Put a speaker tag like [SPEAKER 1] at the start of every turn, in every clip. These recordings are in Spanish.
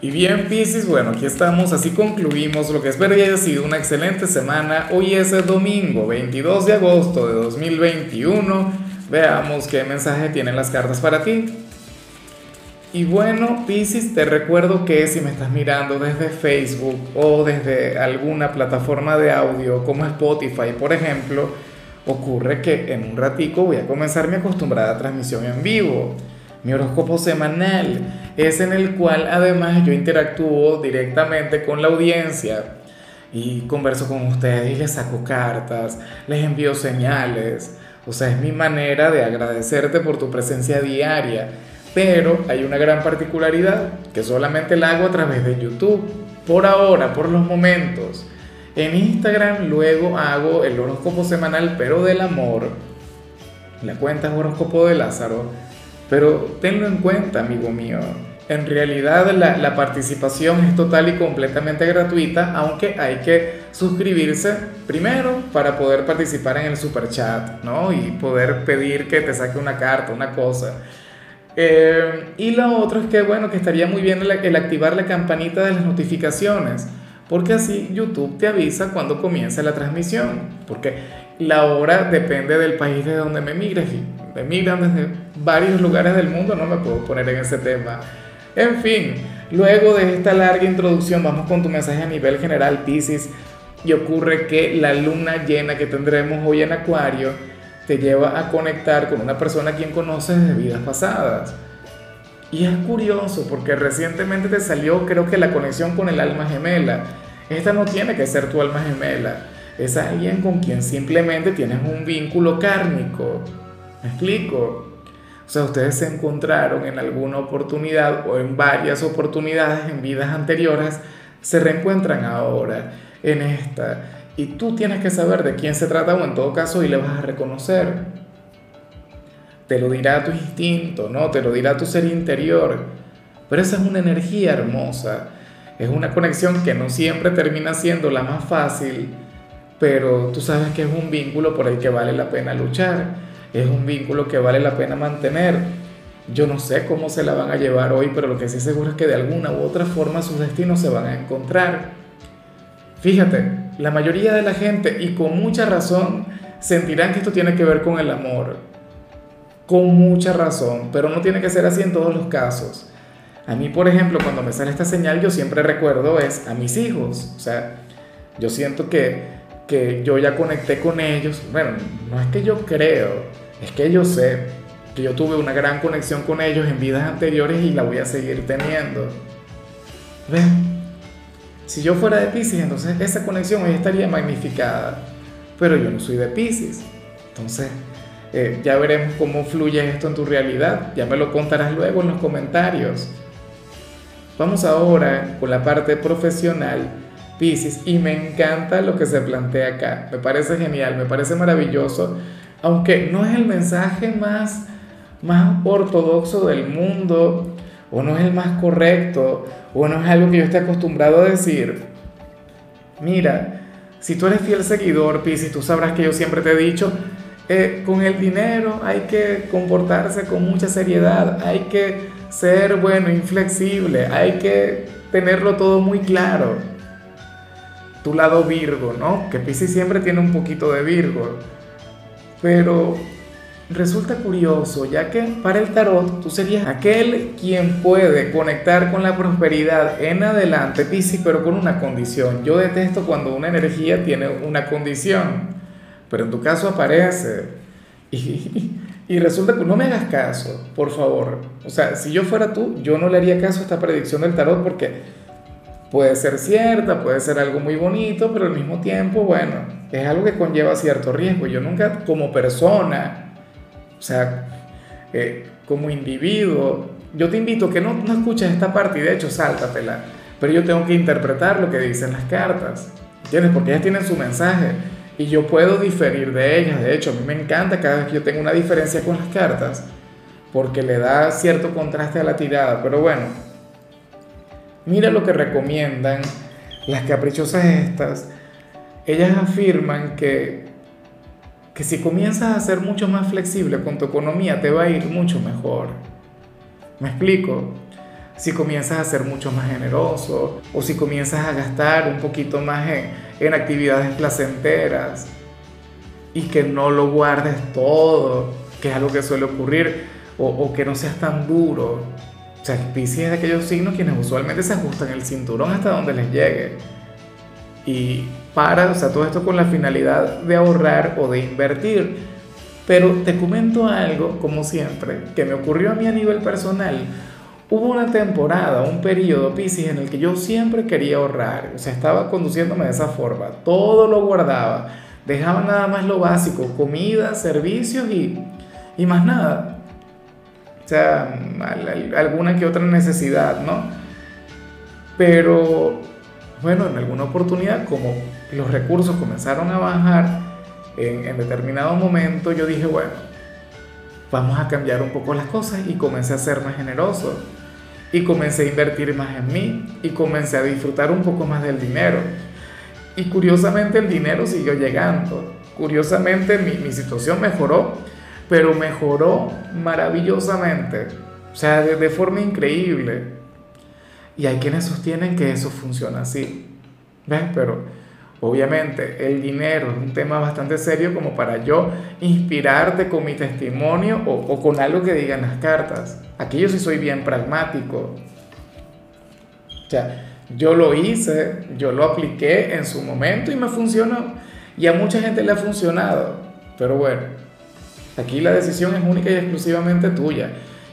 [SPEAKER 1] Y bien, Piscis, bueno, aquí estamos, así concluimos lo que espero que haya sido una excelente semana. Hoy es el domingo 22 de agosto de 2021. Veamos qué mensaje tienen las cartas para ti. Y bueno, Piscis, te recuerdo que si me estás mirando desde Facebook o desde alguna plataforma de audio como Spotify, por ejemplo, ocurre que en un ratico voy a comenzar mi acostumbrada transmisión en vivo mi horóscopo semanal, es en el cual además yo interactúo directamente con la audiencia y converso con ustedes y les saco cartas, les envío señales. O sea, es mi manera de agradecerte por tu presencia diaria. Pero hay una gran particularidad que solamente la hago a través de YouTube. Por ahora, por los momentos. En Instagram luego hago el horóscopo semanal, pero del amor. La cuenta es horóscopo de Lázaro pero tenlo en cuenta, amigo mío. En realidad la, participación es total y completamente gratuita, aunque hay que suscribirse primero para poder participar en el super chat, ¿no? Y poder pedir que te saque una carta, una cosa. Eh, y lo otro es que, bueno, que estaría muy bien el, el, activar la campanita de las notificaciones, porque así YouTube te avisa cuando comience la transmisión, porque la hora depende del país de donde me migres me migran desde varios lugares del mundo, no me puedo poner en ese tema. En fin, luego de esta larga introducción, vamos con tu mensaje a nivel general, Pisces, y ocurre que la luna llena que tendremos hoy en Acuario te lleva a conectar con una persona a quien conoces de vidas pasadas. Y es curioso porque recientemente te salió creo que la conexión con el alma gemela. Esta no tiene que ser tu alma gemela, es alguien con quien simplemente tienes un vínculo kármico. ¿Me explico? O sea, ustedes se encontraron en alguna oportunidad o en varias oportunidades en vidas anteriores, se reencuentran ahora en esta. Y tú tienes que saber de quién se trata o en todo caso y le vas a reconocer. Te lo dirá tu instinto, ¿no? Te lo dirá tu ser interior. Pero esa es una energía hermosa. Es una conexión que no siempre termina siendo la más fácil, pero tú sabes que es un vínculo por el que vale la pena luchar es un vínculo que vale la pena mantener. Yo no sé cómo se la van a llevar hoy, pero lo que sí seguro es que de alguna u otra forma sus destinos se van a encontrar. Fíjate, la mayoría de la gente, y con mucha razón, sentirán que esto tiene que ver con el amor. Con mucha razón, pero no tiene que ser así en todos los casos. A mí, por ejemplo, cuando me sale esta señal, yo siempre recuerdo es a mis hijos. O sea, yo siento que que yo ya conecté con ellos. Bueno, no es que yo creo, es que yo sé que yo tuve una gran conexión con ellos en vidas anteriores y la voy a seguir teniendo. ¿Ven? Si yo fuera de Pisces, entonces esa conexión hoy estaría magnificada. Pero yo no soy de Pisces. Entonces, eh, ya veremos cómo fluye esto en tu realidad. Ya me lo contarás luego en los comentarios. Vamos ahora con la parte profesional Pisces y me encanta lo que se plantea acá. Me parece genial, me parece maravilloso, aunque no es el mensaje más, más ortodoxo del mundo, o no es el más correcto, o no es algo que yo esté acostumbrado a decir. Mira, si tú eres fiel seguidor, Pisces, tú sabrás que yo siempre te he dicho, eh, con el dinero hay que comportarse con mucha seriedad, hay que ser bueno, inflexible, hay que tenerlo todo muy claro tu lado Virgo, ¿no? Que Pisces siempre tiene un poquito de Virgo. Pero resulta curioso, ya que para el tarot tú serías aquel quien puede conectar con la prosperidad en adelante, Pisces, pero con una condición. Yo detesto cuando una energía tiene una condición, pero en tu caso aparece. Y, y resulta que no me hagas caso, por favor. O sea, si yo fuera tú, yo no le haría caso a esta predicción del tarot porque puede ser cierta, puede ser algo muy bonito, pero al mismo tiempo, bueno, es algo que conlleva cierto riesgo. Yo nunca como persona, o sea, eh, como individuo, yo te invito a que no, no escuches esta parte y de hecho sáltatela, pero yo tengo que interpretar lo que dicen las cartas, ¿entiendes? Porque ellas tienen su mensaje y yo puedo diferir de ellas. De hecho, a mí me encanta cada vez que yo tengo una diferencia con las cartas, porque le da cierto contraste a la tirada, pero bueno Mira lo que recomiendan las caprichosas estas. Ellas afirman que, que si comienzas a ser mucho más flexible con tu economía, te va a ir mucho mejor. ¿Me explico? si comienzas a ser mucho más generoso o si comienzas a gastar un poquito más en, en actividades placenteras y que no lo guardes todo, que es algo que suele ocurrir, o, o que no seas tan duro. Sea, Pisces es de aquellos signos quienes usualmente se ajustan el cinturón hasta donde les llegue. Y para, o sea, todo esto con la finalidad de ahorrar o de invertir. Pero te comento algo, como siempre, que me ocurrió a mí a nivel personal. Hubo una temporada, un periodo, Pisces, en el que yo siempre quería ahorrar. O sea, estaba conduciéndome de esa forma. Todo lo guardaba. Dejaba nada más lo básico, comida, servicios y, y más nada. O sea, alguna que otra necesidad, ¿no? Pero, bueno, en alguna oportunidad, como los recursos comenzaron a bajar en, en determinado momento, yo dije, bueno, vamos a cambiar un poco las cosas y comencé a ser más generoso y comencé a invertir más en mí y comencé a disfrutar un poco más del dinero. Y curiosamente el dinero siguió llegando. Curiosamente mi, mi situación mejoró, pero mejoró maravillosamente. O sea, de, de forma increíble. Y hay quienes sostienen que eso funciona así. ¿Ves? Pero obviamente el dinero es un tema bastante serio como para yo inspirarte con mi testimonio o, o con algo que digan las cartas. Aquí yo sí soy bien pragmático. O sea, yo lo hice, yo lo apliqué en su momento y me funcionó. Y a mucha gente le ha funcionado. Pero bueno, aquí la decisión es única y exclusivamente tuya.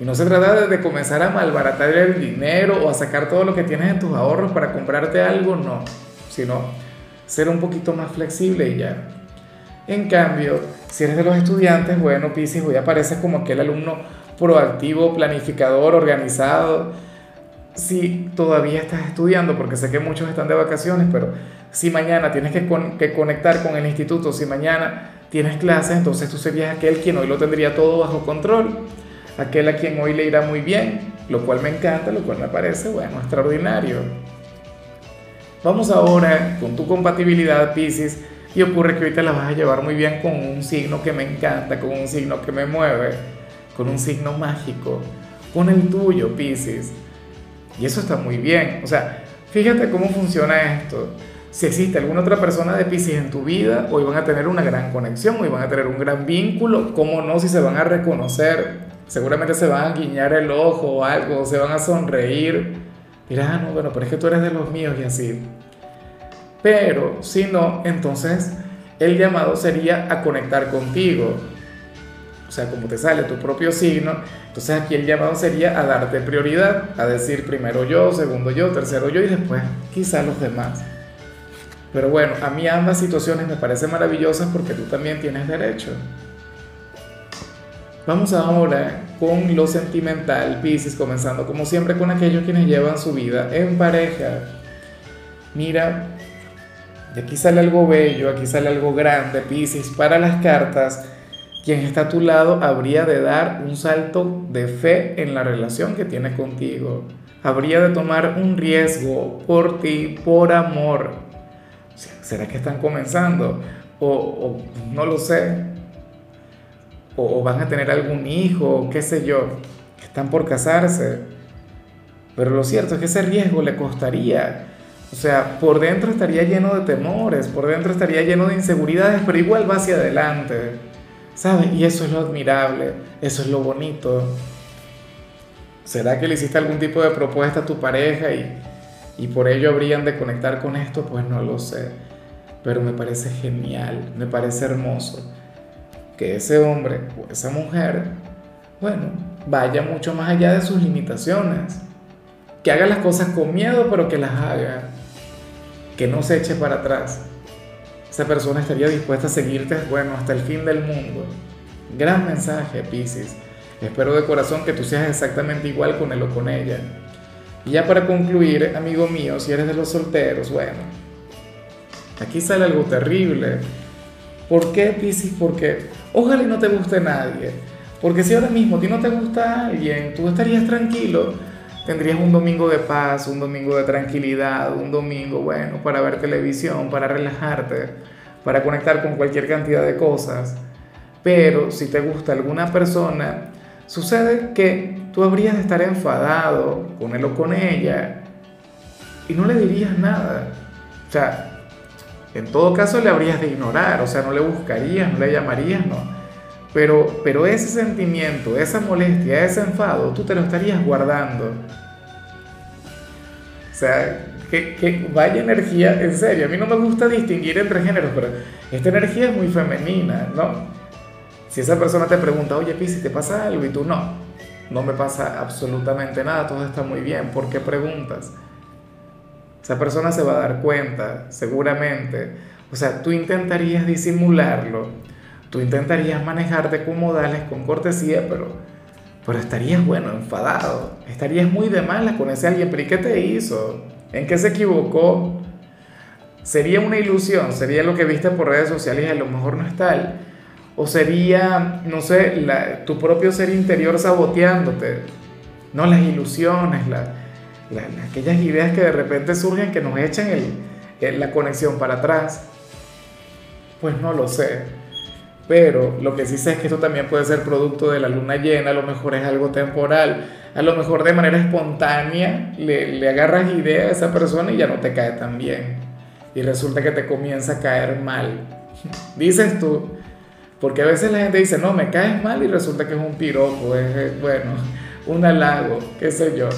[SPEAKER 1] Y no se trata de, comenzar a malbaratar el dinero o a sacar todo lo que tienes en tus ahorros para comprarte algo, no. Sino ser un poquito más flexible y ya. En cambio, si eres de los estudiantes, bueno, Pisces, hoy apareces como aquel alumno proactivo, planificador, organizado. Si todavía estás estudiando, porque sé que muchos están de vacaciones, pero si mañana tienes que, con, que conectar con el instituto, si mañana tienes clases, entonces tú serías aquel quien hoy lo tendría todo bajo control, aquel a quien hoy le irá muy bien, lo cual me encanta, lo cual me parece, bueno, extraordinario. Vamos ahora con tu compatibilidad, Pisces, y ocurre que te la vas a llevar muy bien con un signo que me encanta, con un signo que me mueve, con un signo mágico, con el tuyo, Pisces. Y eso está muy bien. O sea, fíjate cómo funciona esto. Si existe alguna otra persona de Pisces en tu vida, hoy van a tener una gran conexión, hoy van a tener un gran vínculo. ¿Cómo no? Si se van a reconocer, seguramente se van a guiñar el ojo o algo, se van a sonreír dirás, ah, no, bueno, pero es que tú eres de los míos y así. Pero si no, entonces el llamado sería a conectar contigo. O sea, como te sale tu propio signo, entonces aquí el llamado sería a darte prioridad, a decir primero yo, segundo yo, tercero yo y después quizá los demás. Pero bueno, a mí ambas situaciones me parecen maravillosas porque tú también tienes derecho. Vamos ahora con lo sentimental, Pisces, comenzando como siempre con aquellos quienes llevan su vida en pareja. Mira, de aquí sale algo bello, aquí sale algo grande, Pisces. Para las cartas, quien está a tu lado habría de dar un salto de fe en la relación que tiene contigo. Habría de tomar un riesgo por ti, por amor. ¿Será que están comenzando? O, o no lo sé o, van a tener algún hijo, qué sé yo, están por casarse. Pero lo cierto es que ese riesgo le costaría. O sea, por dentro estaría lleno de temores, por dentro estaría lleno de inseguridades, pero igual va hacia adelante. ¿Sabes? Y eso es lo admirable, eso es lo bonito. ¿Será que le hiciste algún tipo de propuesta a tu pareja y, y por ello habrían de conectar con esto? Pues no lo sé. Pero me parece genial, me parece hermoso que ese hombre o esa mujer, bueno, vaya mucho más allá de sus limitaciones, que haga las cosas con miedo, pero que las haga, que no se eche para atrás. Esa persona estaría dispuesta a seguirte, bueno, hasta el fin del mundo. Gran mensaje, Pisces. Espero de corazón que tú seas exactamente igual con él o con ella. Y ya para concluir, amigo mío, si eres de los solteros, bueno, aquí sale algo terrible. ¿Por qué, Pisces? Porque Ojalá y no te guste nadie. Porque si ahora mismo a ti no te gusta alguien, tú estarías tranquilo, tendrías un domingo de paz, un domingo de tranquilidad, un domingo, bueno, para ver televisión, para relajarte, para conectar con cualquier cantidad de cosas. Pero si te gusta alguna persona, sucede que tú habrías de estar enfadado con él o con ella y no le dirías nada. O sea, en todo caso le habrías de ignorar, o sea, no le buscarías, no le llamarías, no. Pero, pero ese sentimiento, esa molestia, ese enfado, tú te lo estarías guardando. O sea, que, que, vaya energía, en serio, a mí no me gusta distinguir entre géneros, pero esta energía es muy femenina, ¿no? Si esa persona te pregunta, oye, Pisi, ¿te pasa algo? Y tú no, no me pasa absolutamente nada, todo está muy bien, ¿por qué preguntas? Esa persona se va a dar cuenta, seguramente. O sea, tú intentarías disimularlo, tú intentarías manejarte con modales, con cortesía, pero, pero estarías, bueno, enfadado, estarías muy de malas con ese alguien, pero ¿y qué te hizo? ¿En qué se equivocó? Sería una ilusión, sería lo que viste por redes sociales y a lo mejor no es tal. O sería, no sé, tu propio ser interior saboteándote. No las ilusiones, la, aquellas ideas que de repente surgen que nos echan el, la conexión para atrás. Pues no lo sé. Pero lo que sí sé es que esto también puede ser producto de la luna llena, a lo mejor es algo temporal, a lo mejor de manera espontánea le, le agarras idea a esa persona y ya no te cae tan bien. Y resulta que te comienza a caer mal. Dices tú, porque a veces la gente dice, no, me caes mal y resulta que es un piropo, es, bueno, un halago, qué sé yo.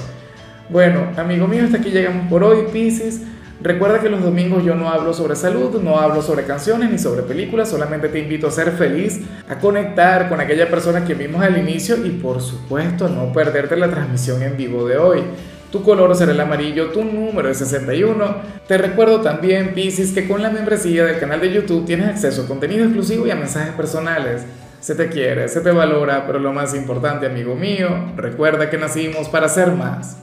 [SPEAKER 1] Bueno, amigo mío, hasta aquí llegamos por hoy, Pisces. Recuerda que los domingos yo no hablo sobre salud, no hablo sobre canciones ni sobre películas, solamente te invito a ser feliz, a conectar con aquella persona que vimos al inicio y por supuesto no perderte la transmisión en vivo de hoy. Tu color será el amarillo, tu número es 61. Te recuerdo también, Pisces, que con la membresía del canal de YouTube tienes acceso a contenido exclusivo y a mensajes personales. Se te quiere, se te valora, pero lo más importante, amigo mío, recuerda que nacimos para ser más.